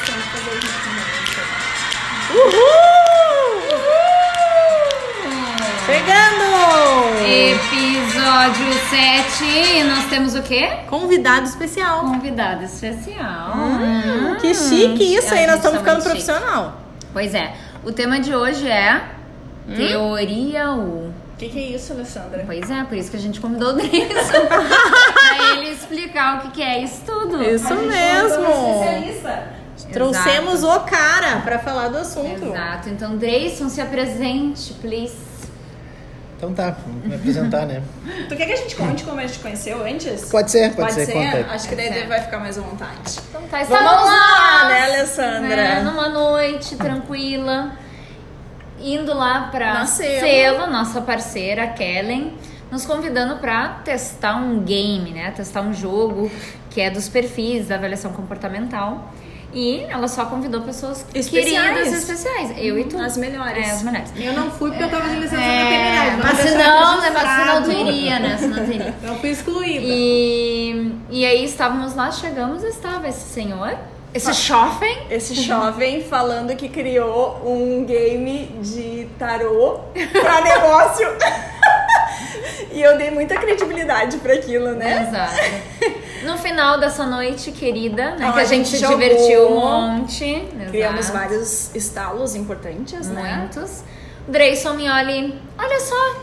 bastante fazer o ritmo. Uhul! Chegando! Episódio 7. E nós temos o quê? Convidado especial. Convidado especial. Hum, que chique isso aí, nós estamos ficando muito chique. profissional. Pois é. O tema de hoje é Teoria U. O que, que é isso, Alessandra? Pois é, por isso que a gente convidou o Dreyson. pra ele explicar o que que é isso tudo. Isso mesmo. Especialista. Trouxemos o cara pra falar do assunto. Exato. Então, Dreyson, se apresente, please. Então tá, vamos me apresentar, né? Tu quer que a gente conte como a gente conheceu antes? Pode ser, pode, ser, conta aí. Acho que daí Pode ser. ele vai ficar mais à vontade. Então tá, Vamos estávamos lá, né, Alessandra? né, numa noite tranquila, indo lá pra Na Selo. Nossa parceira, a Kellen, nos convidando pra testar um game, né? Testar um jogo que é dos perfis da avaliação comportamental. E ela só convidou pessoas Especiais. queridas especiais. Eu e tu. As melhores. É, as melhores. Eu não fui porque eu tava de licença É, maternidade. mas senão, né, mas senão tu iria, né? Senão tu iria. Eu fui excluída. E, e aí estávamos lá, chegamos, estava esse senhor, esse jovem, Esse jovem falando que criou um game de tarô pra negócio. E eu dei muita credibilidade pra aquilo, né? Exato. No final dessa noite querida, né? Então, que a, gente, gente divertiu um monte. Criamos exato, vários estalos importantes, né? Muitos. Dreyson me olha e, olha só,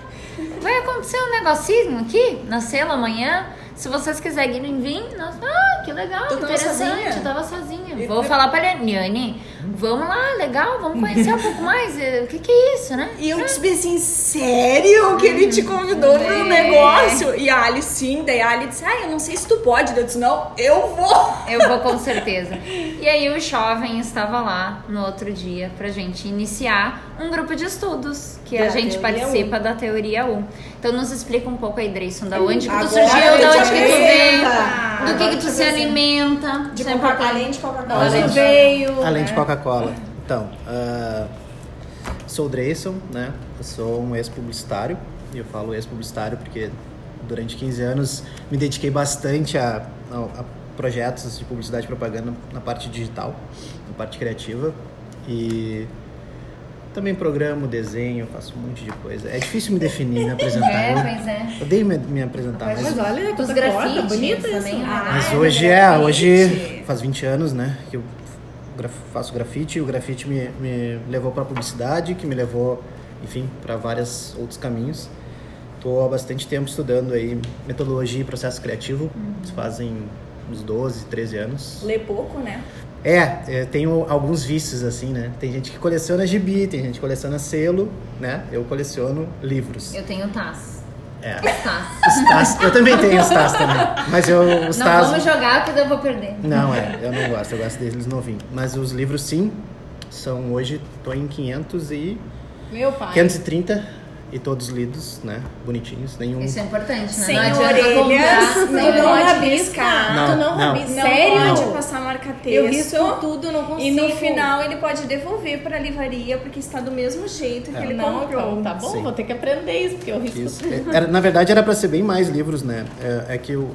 vai acontecer um negocinho aqui na cela amanhã. Se vocês quiserem vir, nós, ah, que legal, Tu tava interessante. sozinha? Eu tava sozinha. E Vou tu- falar pra ele, Niane, vamos lá, legal, vamos conhecer um pouco mais. O que que é isso, né? E eu disse assim, sério que ele te convidou pro É. negócio? E a Ali sim, daí a Ali disse, ah, eu não sei se tu pode. Eu disse, não, eu vou. Eu vou com certeza. E aí o jovem estava lá no outro dia pra gente iniciar um grupo de estudos que a Da gente teoria participa da teoria U. Então nos explica um pouco aí, Dreyson, da onde que tu surgiu, da onde que tu vem, apresento. do que Agora que eu tu se apresento. alimenta. De é Coca- além de Coca-Cola. Além de- veio. Além de né? Coca-Cola. Então, ah, sou o Dreyson, né? Eu sou um ex-publicitário. E eu falo ex-publicitário porque durante 15 anos me dediquei bastante a, a- a projetos de publicidade e propaganda na parte digital, na parte criativa. E também programo, desenho, faço um monte de coisa. É difícil me definir, me apresentar. É, Eu pois é. odeio me, me apresentar, mas Mas olha, Os grafites isso. também, né? Ah, Mas é hoje é, grafite. hoje faz 20 anos, né, que eu faço grafite e o grafite me, me levou para publicidade, que me levou, enfim, para vários outros caminhos. Tô há bastante tempo estudando aí metodologia e processo criativo, isso fazem uns 12, 13 anos. Lê pouco, né? É, é, tenho alguns vícios assim, né? Tem gente que coleciona gibi, tem gente que coleciona selo, né? Eu coleciono livros. Eu tenho Taz. É. Taz. Os Taz- eu também tenho os Taz também, mas eu os Não Taz vamos jogar porque eu vou perder. não, é, eu não gosto, eu gosto deles novinhos. Mas os livros sim, são hoje, tô em 500 e Meu pai. 530 e todos lidos, né? Bonitinhos, nenhum. Isso é importante, né? Sem não adianta orelhas, comprar. não Não pode rabisca. riscar. Não, tu não, não. rabisca. Não Sério? pode passar marca-texto. Eu risco tudo, não consigo. E no final ele pode devolver pra livraria porque está do mesmo jeito que É. ele Não, comprou. então, tá bom, Sim. vou ter que aprender isso, porque eu risco Isso. tudo. Era, na verdade era para ser bem mais livros, né? É, é que o,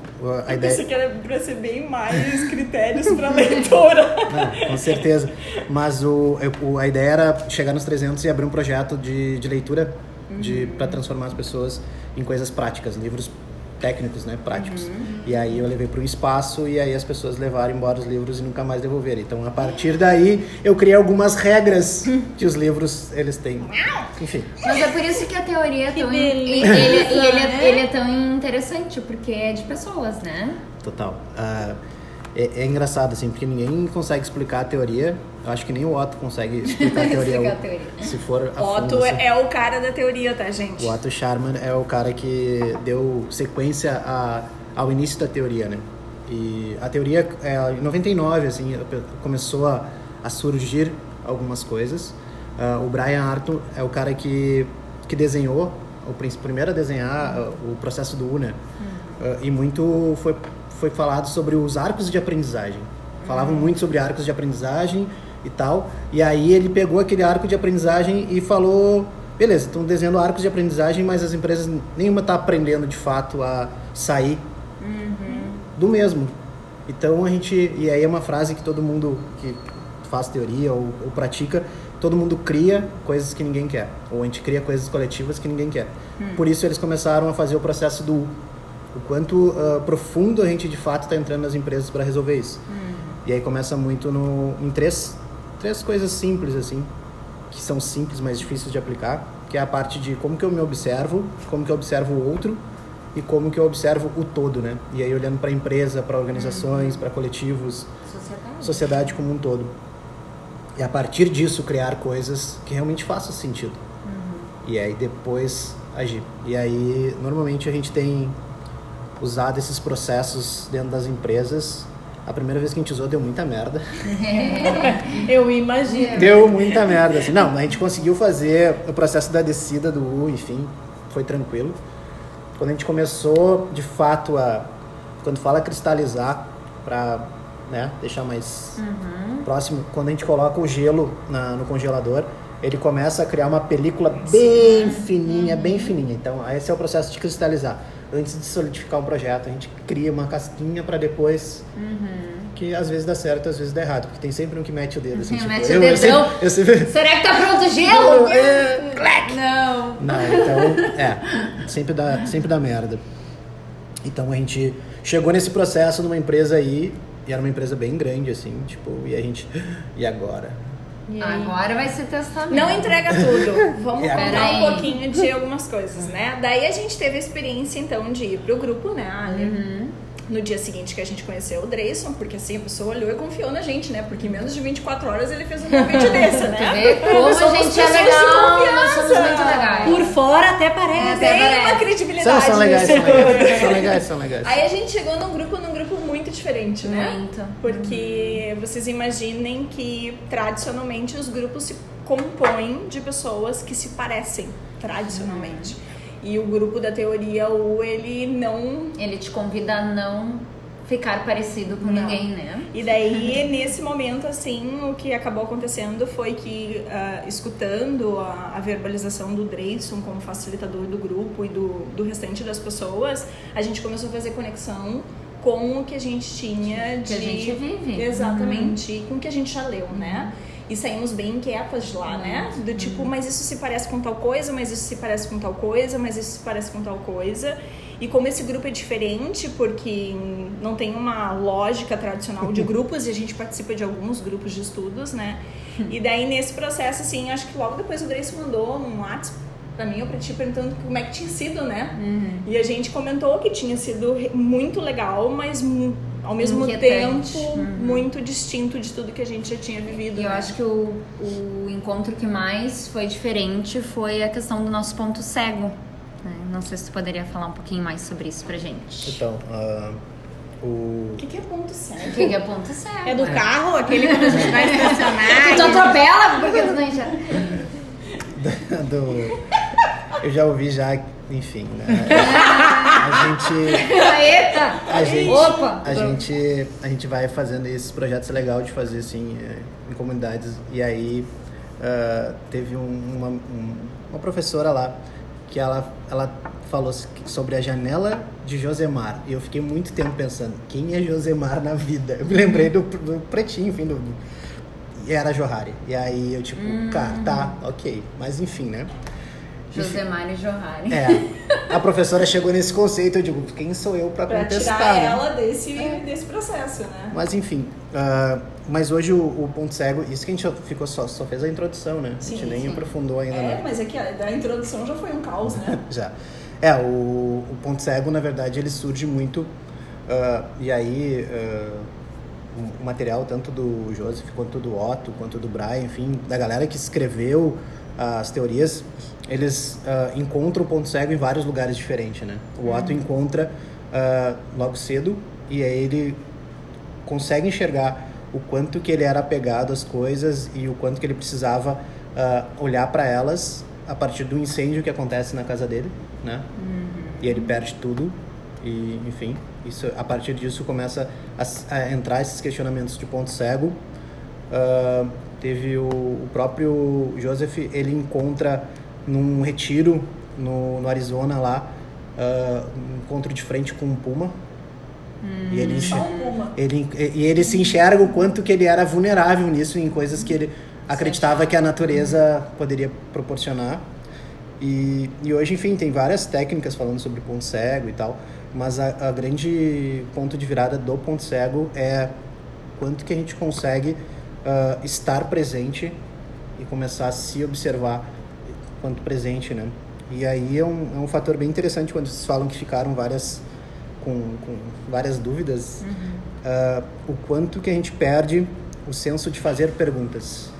a Eu pensei ideia. que era pra ser bem mais critérios pra leitora. Não, com certeza. Mas o, o- a ideia era chegar nos 300 e abrir um projeto de, de leitura de, para transformar as pessoas em coisas práticas, livros técnicos, né, práticos. E aí eu levei para um espaço e aí as pessoas levaram embora os livros e nunca mais devolveram. Então a partir daí eu criei algumas regras que os livros eles têm. Enfim. Mas é por isso que a teoria é tão. beleza, ele, e ele, é, né? ele é tão interessante, porque é de pessoas, né? Total. Ah, é, é engraçado, assim, porque ninguém consegue explicar a teoria. Eu acho que nem o Otto consegue explicar a teoria. Explicar a teoria. Se for a Otto fundo, assim. é o cara da teoria, tá, gente? O Otto Scharman é o cara que deu sequência a, ao início da teoria, né? E a teoria, é, em 99, assim, começou a, a surgir algumas coisas. Ah, o Brian Arthur é o cara que, que desenhou, o primeiro a desenhar ah, o processo do UNA. Ah, e muito foi, foi falado sobre os arcos de aprendizagem. Falavam muito sobre arcos de aprendizagem e tal. E aí ele pegou aquele arco de aprendizagem e falou: beleza, estão desenhando arcos de aprendizagem, mas as empresas nenhuma está aprendendo de fato a sair do mesmo. Então a gente. E aí é uma frase que todo mundo que faz teoria ou, ou pratica, todo mundo cria coisas que ninguém quer. Ou a gente cria coisas coletivas que ninguém quer. Por isso eles começaram a fazer o processo do o quanto ah, profundo a gente de fato está entrando nas empresas para resolver isso. E aí começa muito no, em três, três coisas simples assim, que são simples, mas difíceis de aplicar, que é a parte de como que eu me observo, como que eu observo o outro e como que eu observo o todo, né? E aí olhando para a empresa, para organizações, para coletivos, Sociedade. sociedade como um todo. E a partir disso criar coisas que realmente façam sentido. E aí depois agir. E aí normalmente a gente tem usado esses processos dentro das empresas. A primeira vez que a gente usou deu muita merda. Eu imagino. Deu muita merda, assim. Não, a gente conseguiu fazer o processo da descida do U, enfim, foi tranquilo. Quando a gente começou, de fato, a... Quando fala cristalizar, para né, deixar mais próximo, quando a gente coloca o gelo na- no congelador, ele começa a criar uma película bem fininha, bem fininha. Então, esse é o processo de cristalizar. Antes de solidificar um projeto, a gente cria uma casquinha para depois que às vezes dá certo, às vezes dá errado, porque tem sempre um que mete o dedo. Assim, Uhum, tipo, mete o eu, eu sempre- eu sempre- Será que tá pronto o gelo? É, Não. Não, então, é, sempre dá, sempre dá merda. Então a gente chegou nesse processo numa empresa aí, e era uma empresa bem grande, assim, tipo, e a gente, e agora? Agora vai ser testamento. Não entrega tudo. Vamos É, contar um pouquinho de algumas coisas, né? Daí a gente teve a experiência, então, de ir pro grupo, né, Ali? Uhum. No dia seguinte que a gente conheceu o Dreyson, porque assim, a pessoa olhou e confiou na gente, né? Porque em menos de 24 horas ele fez um convite desse, né? vê como a gente é legal, nós somos muito legais. Por fora até parece. É, Tem parece. uma credibilidade. São, são legais, são legais, são legais, são legais. Aí a gente chegou num grupo, num grupo muito diferente, né? Muito. Porque vocês imaginem que tradicionalmente os grupos se compõem de pessoas que se parecem tradicionalmente. E o grupo da teoria U, ele não Ele te convida a não ficar parecido com Não. ninguém, né? E daí, nesse momento, assim, o que acabou acontecendo foi que, ah, escutando a, a verbalização do Dreyson como facilitador do grupo e do, do restante das pessoas, a gente começou a fazer conexão com o que a gente tinha de... Que a gente vive. Uhum. Exatamente, e com o que a gente já leu, né? E saímos bem inquietas de lá, né? Uhum. Do tipo, mas isso se parece com tal coisa, mas isso se parece com tal coisa, mas isso se parece com tal coisa. E como esse grupo é diferente, porque não tem uma lógica tradicional de grupos, e a gente participa de alguns grupos de estudos, né? E daí, nesse processo, assim, acho que logo depois o Grace mandou um WhatsApp pra mim ou pra ti perguntando como é que tinha sido, né? E a gente comentou que tinha sido muito legal, mas ao mesmo Inquietante. tempo muito distinto de tudo que a gente já tinha vivido. E eu né? acho que o, o encontro que mais foi diferente foi a questão do nosso ponto cego. né? Não sei se tu poderia falar um pouquinho mais sobre isso pra gente. Então, ah, o... O que, que é ponto cego? O que que é ponto cego? É do carro, aquele quando a gente vai Que tu estacionar. atropela porque tu não enxerga. do... Eu já ouvi já, enfim, né? A gente... Eita! A gente, Opa! a gente, a gente vai fazendo esses projetos legal de fazer assim é, em comunidades. E aí ah, teve um- uma, um- uma professora lá que ela, ela falou sobre a janela de Josemar. E eu fiquei muito tempo pensando quem é Josemar na vida? Eu me lembrei do, do pretinho enfim do, e era Johari. E aí eu tipo cara tá ok. Mas enfim né José Mário Johari. é a professora chegou nesse conceito eu digo quem sou eu para Pra contestar tirar né? ela desse, desse processo, né? Mas enfim, ah, mas hoje o, o ponto cego, isso que a gente ficou só, só fez a introdução, né? a gente Sim, nem sim. aprofundou ainda. É, né? mas é que a, da introdução já foi um caos, né? Já. É, o, o ponto cego, na verdade, ele surge muito. ah, e aí, ah, o- o material tanto do Joseph quanto do Otto, quanto do Brian, enfim, da galera que escreveu as teorias, eles ah, encontram o ponto cego em vários lugares diferentes, né? O Otto encontra ah, logo cedo e aí ele consegue enxergar o quanto que ele era apegado às coisas e o quanto que ele precisava ah, olhar para elas a partir do incêndio que acontece na casa dele, né? E ele perde tudo e, enfim, isso a partir disso começa a, a entrar esses questionamentos de ponto cego. Ah, teve o, o próprio Joseph, ele encontra num retiro no, no Arizona lá, ah, um encontro de frente com um puma E ele, enxer- Só uma. ele, e ele se enxerga o quanto que ele era vulnerável nisso, em coisas que ele acreditava que a natureza poderia proporcionar. E, e hoje, enfim, tem várias técnicas falando sobre ponto cego e tal, mas a, a grande ponto de virada do ponto cego é quanto que a gente consegue ah, estar presente e começar a se observar quanto presente, né? E aí é um, é um fator bem interessante quando vocês falam que ficaram várias com, com várias dúvidas, ah, o quanto que a gente perde o senso de fazer perguntas.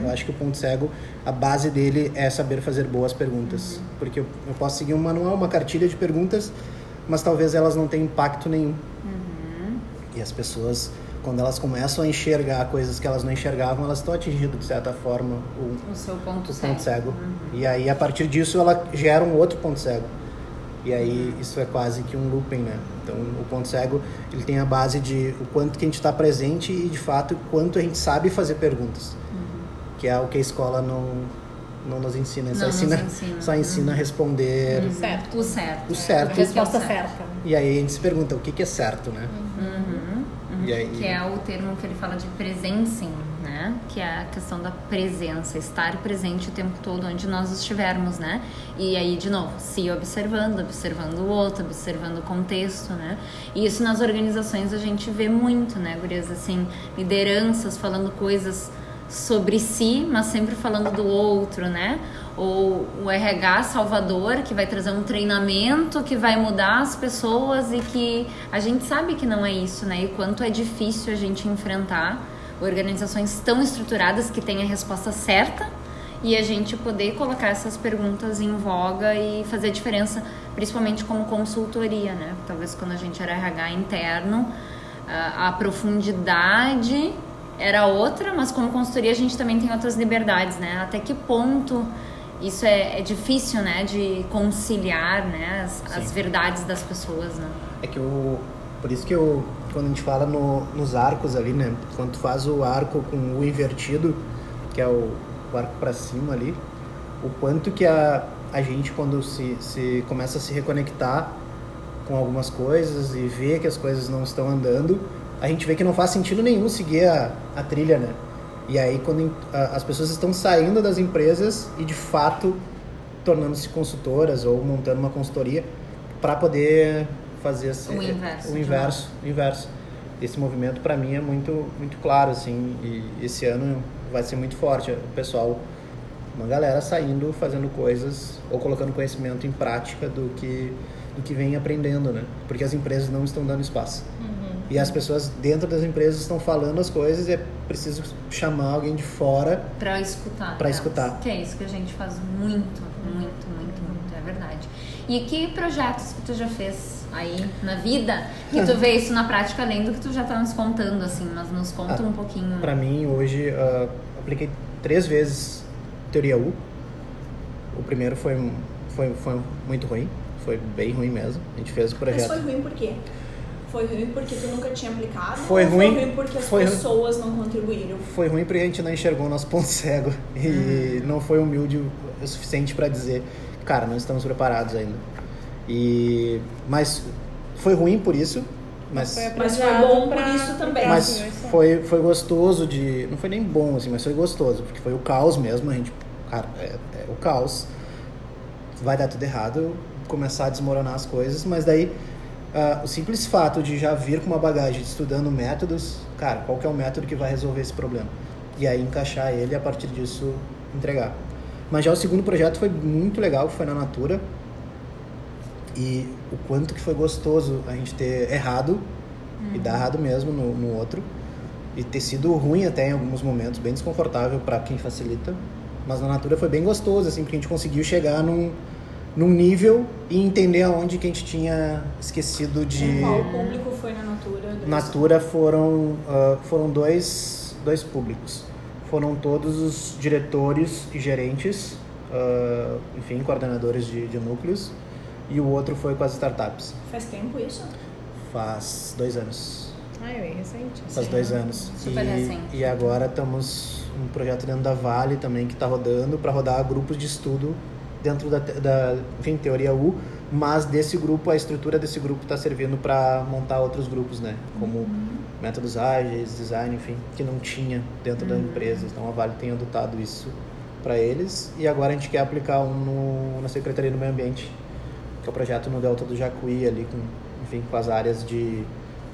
Eu acho que o ponto cego, a base dele é saber fazer boas perguntas. Porque eu, eu posso seguir um manual, uma cartilha de perguntas, mas talvez elas não tenham impacto nenhum. E as pessoas, quando elas começam a enxergar coisas que elas não enxergavam, elas estão atingindo, de certa forma, o, O seu ponto o cego. ponto cego. E aí, a partir disso, ela gera um outro ponto cego. E aí, isso é quase que um looping, né? Então, o ponto cego, ele tem a base de o quanto que a gente está presente e, de fato, o quanto a gente sabe fazer perguntas. Que é o que a escola não, não nos ensina. Só Não nos ensina, ensina. Só ensina a responder Certo. O certo. o certo. Resposta é o certa. E aí, a gente se pergunta, o que, que é certo, né? E aí... Que é o termo que ele fala de presencing, né? Que é a questão da presença, estar presente o tempo todo onde nós estivermos, né? E aí, de novo, se observando, observando o outro, observando o contexto, né? E isso nas organizações a gente vê muito, né, gurias? Assim, lideranças falando coisas sobre si, mas sempre falando do outro, né? Ou o RH Salvador, que vai trazer um treinamento que vai mudar as pessoas e que a gente sabe que não é isso, né? E quanto é difícil a gente enfrentar organizações tão estruturadas que têm a resposta certa e a gente poder colocar essas perguntas em voga e fazer diferença, principalmente como consultoria, né? Talvez quando a gente era RH interno, a profundidade era outra, mas como consultoria a gente também tem outras liberdades, né? Até que ponto isso é, é difícil, né? De conciliar, né? As, as verdades das pessoas, né? É que o. Por isso que eu. Quando a gente fala no, nos arcos ali, né? Quando tu faz o arco com o invertido, que é o, o arco pra cima ali, o quanto que a, a gente, quando se, se começa a se reconectar com algumas coisas e vê que as coisas não estão andando, a gente vê que não faz sentido nenhum seguir a, a trilha, né? E aí, quando as pessoas estão saindo das empresas e de fato tornando-se consultoras ou montando uma consultoria para poder fazer esse- O inverso, o de inverso, o inverso. Esse movimento para mim é muito muito claro assim e esse ano vai ser muito forte o pessoal uma galera saindo fazendo coisas ou colocando conhecimento em prática do que do que vem aprendendo, né? Porque as empresas não estão dando espaço. E as pessoas dentro das empresas estão falando as coisas e é preciso chamar alguém de fora Pra escutar. Pra elas. escutar. Que é isso que a gente faz muito, muito, muito, muito, é verdade. E que projetos que tu já fez aí na vida que tu vê isso na prática, além do que tu já tá nos contando, assim, mas nos conta Ah, um pouquinho. Para mim, hoje, ah, apliquei três vezes teoria U. O primeiro foi, foi, foi muito ruim, foi bem ruim mesmo. A gente fez o Mas projeto. foi ruim por quê? Foi ruim porque tu nunca tinha aplicado? Foi ou ruim- Foi ruim porque as foi ruim- pessoas não contribuíram? Foi ruim porque a gente não enxergou o nosso ponto cego e não foi humilde o suficiente para dizer, cara, não estamos preparados ainda. E mas foi ruim por isso, mas Foi Mas foi bom por pra- isso também. mas foi foi gostoso de, não foi nem bom assim, mas foi gostoso, porque foi o caos mesmo, a gente, cara, é, é o caos. Vai dar tudo errado, começar a desmoronar as coisas, mas daí ah, o simples fato de já vir com uma bagagem estudando métodos, cara, qual que é o método que vai resolver esse problema? E aí encaixar ele e a partir disso entregar. Mas já o segundo projeto foi muito legal, que foi na Natura. E o quanto que foi gostoso a gente ter errado e dar errado mesmo no, no outro. E ter sido ruim até em alguns momentos, bem desconfortável para quem facilita. Mas na Natura foi bem gostoso, assim, porque a gente conseguiu chegar num, num nível e entender aonde que a gente tinha esquecido de... Qual público foi na Natura? Natura foram, ah, foram dois, dois públicos. Foram todos os diretores e gerentes, ah, enfim, coordenadores de, de núcleos. E o outro foi com as startups. Faz tempo isso? Faz dois anos. Ah, é recente. Faz dois anos. Super e, recente. e agora estamos um projeto dentro da Vale também que está rodando para rodar grupos de estudo dentro da, da enfim, teoria U mas desse grupo, a estrutura desse grupo está servindo para montar outros grupos, né? Como métodos ágeis, design, enfim, que não tinha dentro da empresa. Então a Vale tem adotado isso para eles e agora a gente quer aplicar um no, na Secretaria do Meio Ambiente, que é o projeto no Delta do Jacuí ali com, enfim, com as áreas de,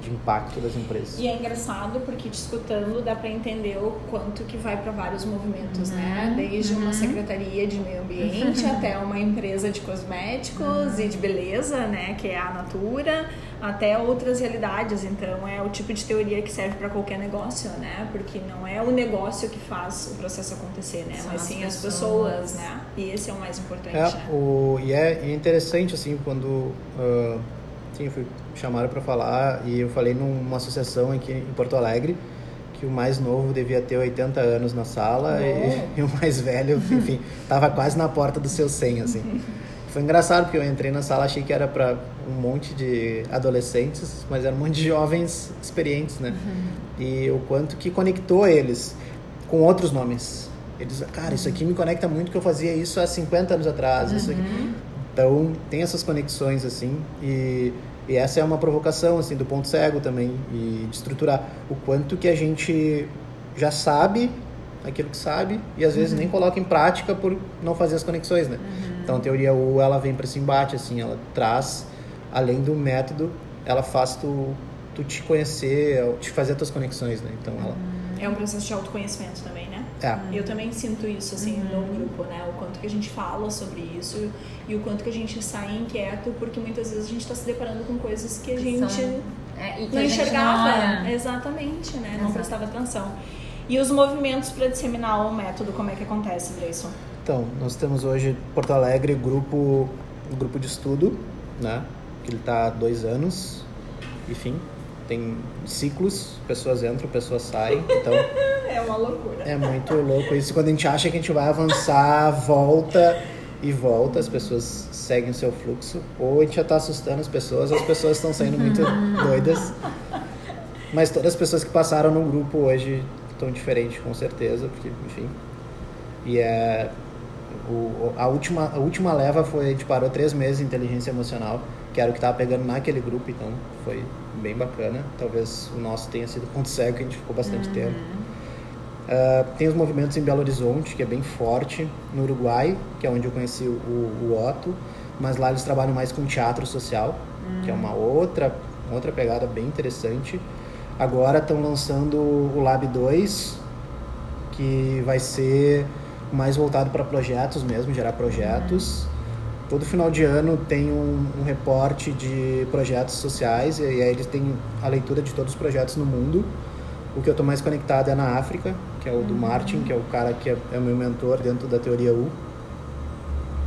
de impacto das empresas. E é engraçado porque te escutando dá para entender o quanto que vai para vários movimentos, né? Desde uma secretaria de meio ambiente até uma empresa de cosméticos e de beleza, né, que é a Natura, até outras realidades. Então é o tipo de teoria que serve para qualquer negócio, né? Porque não é o negócio que faz o processo acontecer, né? São Mas as sim as pessoas. pessoas, né? E esse é o mais importante, É, né? o, e é, e é interessante, assim, quando ah, sim, fui chamado para falar e eu falei numa associação aqui em Porto Alegre que o mais novo devia ter 80 anos na sala e, e o mais velho, enfim, estava quase na porta dos seus 100, assim. Foi engraçado porque eu entrei na sala, achei que era para um monte de adolescentes, mas era um monte de jovens experientes, né? E o quanto que conectou eles com outros nomes. Eles, cara, isso aqui me conecta muito que eu fazia isso há 50 anos atrás. Isso aqui. Então, tem essas conexões, assim, e, e essa é uma provocação, assim, do ponto cego também, e de estruturar o quanto que a gente já sabe aquilo que sabe e às vezes nem coloca em prática por não fazer as conexões, né? Então, a teoria U, ela vem para esse embate, assim, ela traz, além do método, ela faz tu, tu te conhecer, te fazer as tuas conexões, né? Então, ela... É um processo de autoconhecimento também, né? É. Eu também sinto isso, assim, no grupo, né? O quanto que a gente fala sobre isso e o quanto que a gente sai inquieto, porque muitas vezes a gente está se deparando com coisas que a gente São- é, e que não a gente enxergava. olha. Exatamente, né? Não Exato. prestava atenção. E os movimentos para disseminar o método, como é que acontece, Gleison? Então, nós temos hoje Porto Alegre grupo, um grupo de estudo, né? Que ele está há dois anos, enfim, tem ciclos, pessoas entram, pessoas saem, então É uma loucura. é muito louco isso. Quando a gente acha que a gente vai avançar, volta e volta, as pessoas seguem o seu fluxo, ou a gente já está assustando as pessoas, as pessoas estão saindo muito doidas. Mas todas as pessoas que passaram no grupo hoje estão diferentes, com certeza, porque, enfim. E é. O, a, última, a última leva foi. A gente parou três meses em inteligência emocional, que era o que estava pegando naquele grupo, então foi bem bacana. Talvez o nosso tenha sido ponto cego, que a gente ficou bastante tempo. Ah, tem os movimentos em Belo Horizonte, que é bem forte, no Uruguai, que é onde eu conheci o, o Otto, mas lá eles trabalham mais com teatro social, que é uma outra, outra pegada bem interessante. Agora estão lançando o Lab 2, que vai ser mais voltado para projetos mesmo, gerar projetos. Todo final de ano tem um, um reporte de projetos sociais e aí eles têm a leitura de todos os projetos no mundo. O que eu estou mais conectado é na África, que é o do Martin, que é o cara que é, é o meu mentor dentro da teoria U.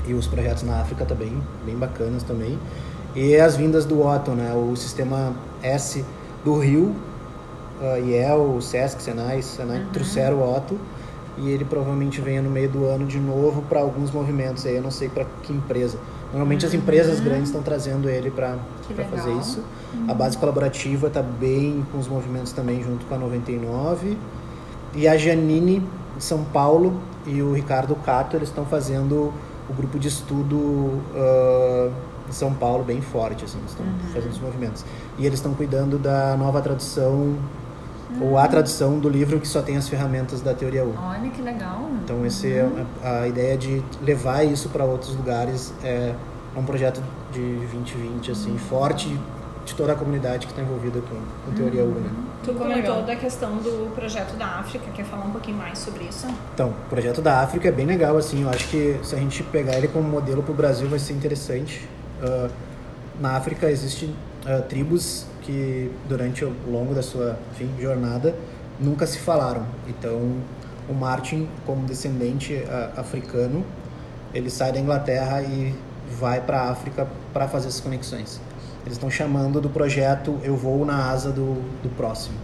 E os projetos na África também, bem bacanas também. E as vindas do Otto, né? O sistema S do Rio, uh, IEL, Sesc, Senai, Senai trouxeram o Otto. E ele provavelmente venha no meio do ano de novo para alguns movimentos. Aí eu não sei para que empresa. Normalmente as empresas grandes estão trazendo ele para fazer isso. A base colaborativa está bem com os movimentos também, junto com a 99. E a Janine de São Paulo e o Ricardo Cato, eles estão fazendo o grupo de estudo ah, em São Paulo bem forte, assim, eles estão fazendo os movimentos. E eles estão cuidando da nova tradução, ou a tradução do livro que só tem as ferramentas da teoria U. Olha que legal. Então esse é a, a ideia de levar isso para outros lugares é, é um projeto de 2020 assim forte de toda a comunidade que está envolvida com, com teoria U, né? Tu Muito comentou da questão do projeto da África, quer falar um pouquinho mais sobre isso? Então, o projeto da África é bem legal, assim, eu acho que se a gente pegar ele como modelo para o Brasil vai ser interessante. Ah, na África existem ah, tribos que durante o longo da sua enfim, jornada nunca se falaram. Então, o Martin, como descendente ah, africano, ele sai da Inglaterra e vai para a África para fazer essas conexões. Eles estão chamando do projeto Eu Vou na Asa do, do Próximo.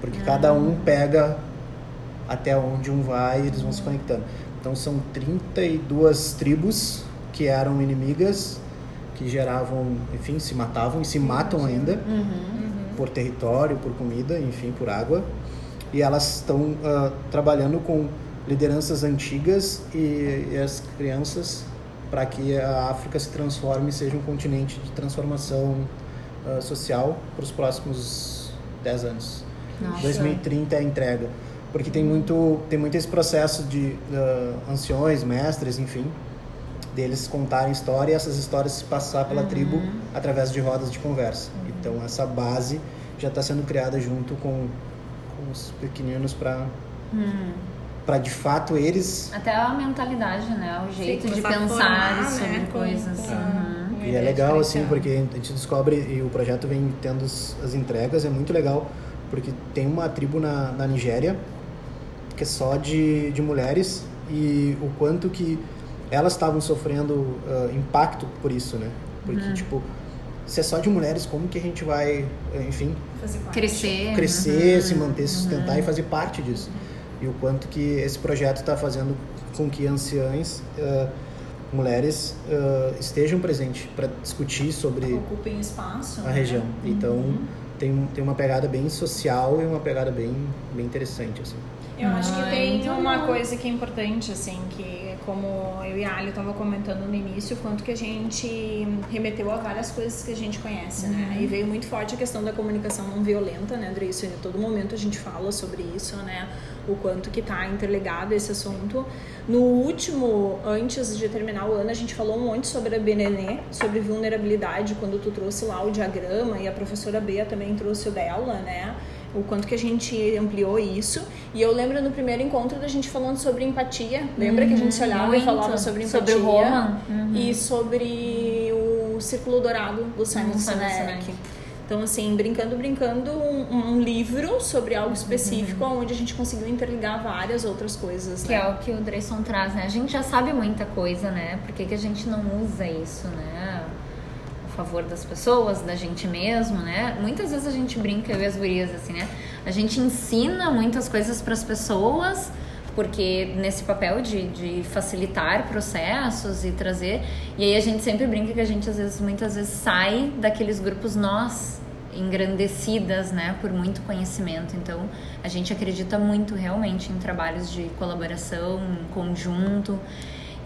Porque cada um pega até onde um vai e eles vão se conectando. Então são 32 tribos que eram inimigas, que geravam, enfim, se matavam e se matam ainda por território, por comida, enfim, por água. E elas estão ah, trabalhando com lideranças antigas e, e as crianças para que a África se transforme e seja um continente de transformação ah, social para os próximos 10 anos. Nossa. 2030 é a entrega. Porque tem muito, tem muito esse processo de ah, anciões, mestres, enfim, deles contarem história e essas histórias se passar pela tribo através de rodas de conversa. Então essa base já está sendo criada junto com, com os pequeninos para para de fato eles Até a mentalidade, né? O jeito de começar a pensar formar, sobre né, com- coisas. com- Uhum. uma E é legal, assim, porque a gente descobre, e o projeto vem tendo as, as entregas, é muito legal, porque tem uma tribo na, na Nigéria que é só de, de mulheres e o quanto que elas estavam sofrendo ah, impacto por isso, né? Porque, tipo, se é só de mulheres, como que a gente vai, eh, enfim, Fazer parte. Crescer. crescer, uhum. se manter, se sustentar e fazer parte disso. E o quanto que esse projeto está fazendo com que anciãs, ah, mulheres, ah, estejam presentes para discutir sobre Ocupem espaço. a né? região. Então tem, tem uma pegada bem social e uma pegada bem, bem interessante assim. Eu acho que tem uma coisa que é importante, assim, que como eu e a Ali estavam comentando no início, quanto que a gente remeteu a várias coisas que a gente conhece, né? E veio muito forte a questão da comunicação não violenta, né, André? Isso, em todo momento a gente fala sobre isso, né? O quanto que tá interligado esse assunto. No último, antes de terminar o ano, a gente falou um monte sobre a BNN, sobre vulnerabilidade, quando tu trouxe lá o diagrama e a professora Bea também trouxe o dela, né? O quanto que a gente ampliou isso. E eu lembro no primeiro encontro da gente falando sobre empatia. Lembra que a gente se olhava e muito. falava sobre empatia? Sobre o Roman. Uhum. E sobre o Círculo Dourado do Simon Uhum, Sinek. Então, assim, brincando, brincando, um, um livro sobre algo específico, onde a gente conseguiu interligar várias outras coisas, Que né? é o que o Dreyson traz, né? A gente já sabe muita coisa, né? Por que, que a gente não usa isso, né? Favor das pessoas, da gente mesmo, né? Muitas vezes a gente brinca, eu e as gurias, assim, né? A gente ensina muitas coisas para as pessoas, porque nesse papel de, de facilitar processos e trazer. E aí a gente sempre brinca que a gente, às vezes, muitas vezes sai daqueles grupos nós engrandecidas, né, por muito conhecimento. Então, a gente acredita muito realmente em trabalhos de colaboração, em conjunto.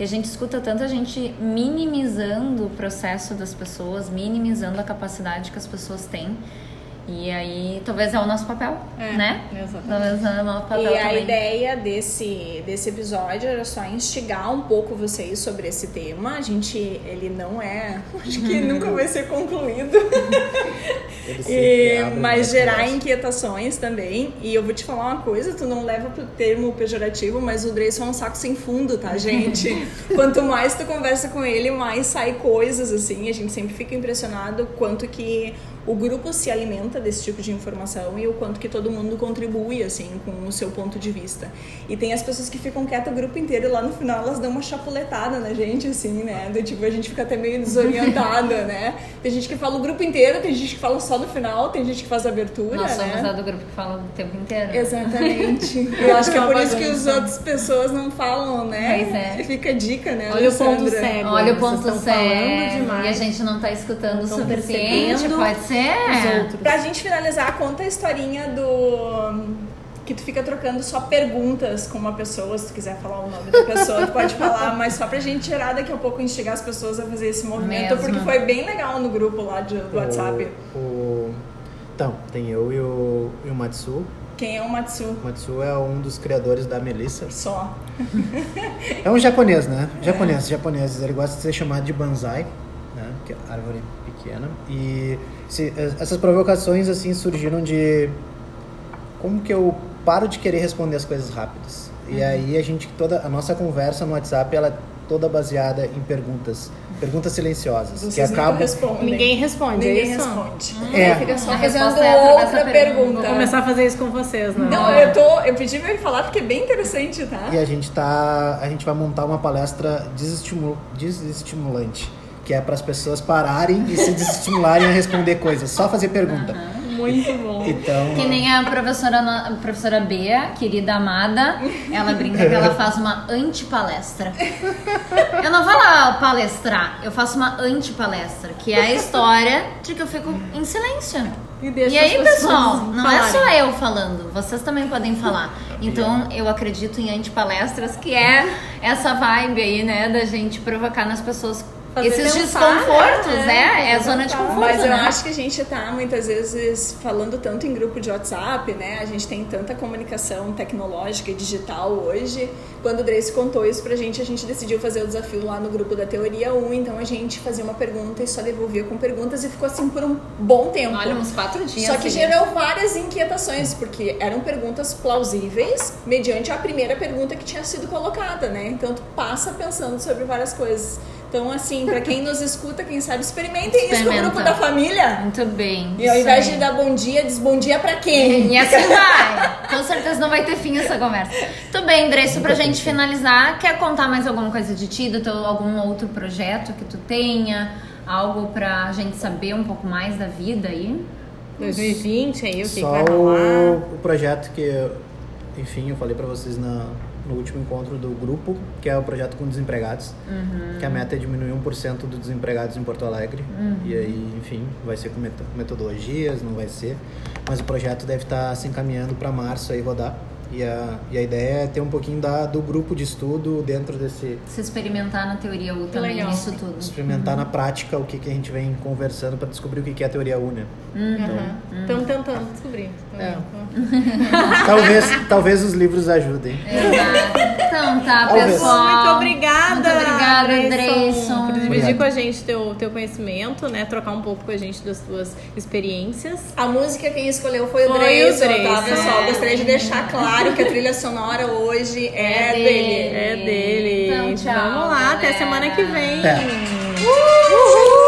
E a gente escuta tanta gente minimizando o processo das pessoas, minimizando a capacidade que as pessoas têm. E aí, talvez é o nosso papel, É, né? exatamente. Talvez é o nosso papel E a também. ideia desse, desse episódio era só instigar um pouco vocês sobre esse tema. A gente, ele não é, acho que nunca vai ser concluído. E, mas gerar inquietações também. E eu vou te falar uma coisa, tu não leva pro termo pejorativo, mas o Dreyson é um saco sem fundo, tá, gente? Quanto mais tu conversa com ele, mais sai coisas, assim. A gente sempre fica impressionado quanto que o grupo se alimenta desse tipo de informação e o quanto que todo mundo contribui, assim, com o seu ponto de vista. E tem as pessoas que ficam quietas o grupo inteiro e lá no final elas dão uma chapuletada na gente, assim, né? Do tipo, a gente fica até meio desorientada, né? Tem gente que fala o grupo inteiro, tem gente que fala só no final, tem gente que faz a abertura, Nós somos né? a do grupo que fala o tempo inteiro. Exatamente. Eu acho que é por isso que as outras pessoas não falam, né? Pois é. Fica a dica, né? Olha o ponto cego. Olha o ponto cego. E a gente não tá escutando o Não estão suficiente, percebendo pode ser? Os outros. Pra gente finalizar, conta a historinha do. Que tu fica trocando só perguntas com uma pessoa, se tu quiser falar o nome da pessoa, tu pode falar, mas só pra gente gerar daqui a pouco instigar as pessoas a fazer esse movimento, Mesmo. porque foi bem legal no grupo lá de- do WhatsApp. O, o- Então, tem eu e o, e o Matsu. Quem é o Matsu? O Matsu é um dos criadores da Melissa. Só. É um japonês, né? Japonês, japonês. Ele gosta de ser chamado de banzai, né? Que é árvore pequena. E se- essas provocações, assim, surgiram de... Como que eu paro de querer responder as coisas rápidas. Uhum. E aí a gente, toda a nossa conversa no WhatsApp, ela é toda baseada em perguntas. Perguntas silenciosas. Vocês que acabam... respondem. Ninguém responde, é Ninguém isso? responde. É. Fica só A fazendo é outra pergunta. pergunta. Vou começar a fazer isso com vocês, não. Não, eu tô. Eu pedi pra ele falar porque é bem interessante, tá? E a gente tá, a gente vai montar uma palestra desestimu- desestimulante, que é para as pessoas pararem e se desestimularem a responder coisas, só fazer pergunta. Muito bom. Então, Que nem a professora, a professora Bea, querida amada, ela brinca que ela faz uma antipalestra. Eu não vou lá palestrar, eu faço uma antipalestra, que é a história de que eu fico em silêncio. E, deixa E aí, as pessoas pessoal, não é falarem. só eu falando, vocês também podem falar. Então, eu acredito em antipalestras, que é essa vibe aí, né, da gente provocar nas pessoas Fazer esses pensar, desconfortos, é, né? É a zona de conforto, Mas eu né? acho que a gente tá muitas vezes falando tanto em grupo de WhatsApp, né? A gente tem tanta comunicação tecnológica e digital hoje. Quando o Grace contou isso pra gente, a gente decidiu fazer o desafio lá no grupo da Teoria 1. Então a gente fazia uma pergunta e só devolvia com perguntas e ficou assim por um bom tempo. Olha, uns quatro dias. Só que assim. gerou várias inquietações, porque eram perguntas plausíveis mediante a primeira pergunta que tinha sido colocada, né? Então tu passa pensando sobre várias coisas. Então, assim, pra quem nos escuta, quem sabe, experimentem isso no Experimenta. grupo da família. Muito bem. E ao isso invés aí. de dar bom dia, diz bom dia pra quem? E assim vai. Com certeza não vai ter fim essa conversa. Tudo bem, Dresso, pra gente finalizar, quer contar mais alguma coisa de ti, do teu, algum outro projeto que tu tenha? Algo pra gente saber um pouco mais da vida aí? 2020 aí, o que, que Só vai rolar? o, o projeto que, eu- enfim, eu falei pra vocês na, no último encontro do grupo, que é o projeto com desempregados, que a meta é diminuir 1% dos desempregados em Porto Alegre. E aí, enfim, vai ser com meto- metodologias, não vai ser. Mas o projeto deve estar se encaminhando para março aí rodar. E a, e a ideia é ter um pouquinho da, do grupo de estudo dentro desse, Se experimentar na teoria U também legal. nisso tudo. experimentar na prática o que, que a gente vem conversando para descobrir o que, que é a teoria UNA. Estamos tentando descobrir. É. talvez, talvez os livros ajudem. Exato. Então tá, pessoal. Muito obrigada. Muito obrigada, Dreyson. Por dividir Obrigado. com a gente teu, teu conhecimento, né? Trocar um pouco com a gente das tuas experiências. A música quem escolheu foi o Foi o Dreyson, tá, pessoal? É. Gostaria de deixar claro que a trilha sonora hoje é, É dele. dele. É dele. Então, tchau, Vamos lá, até galera. semana que vem. É. Uhul!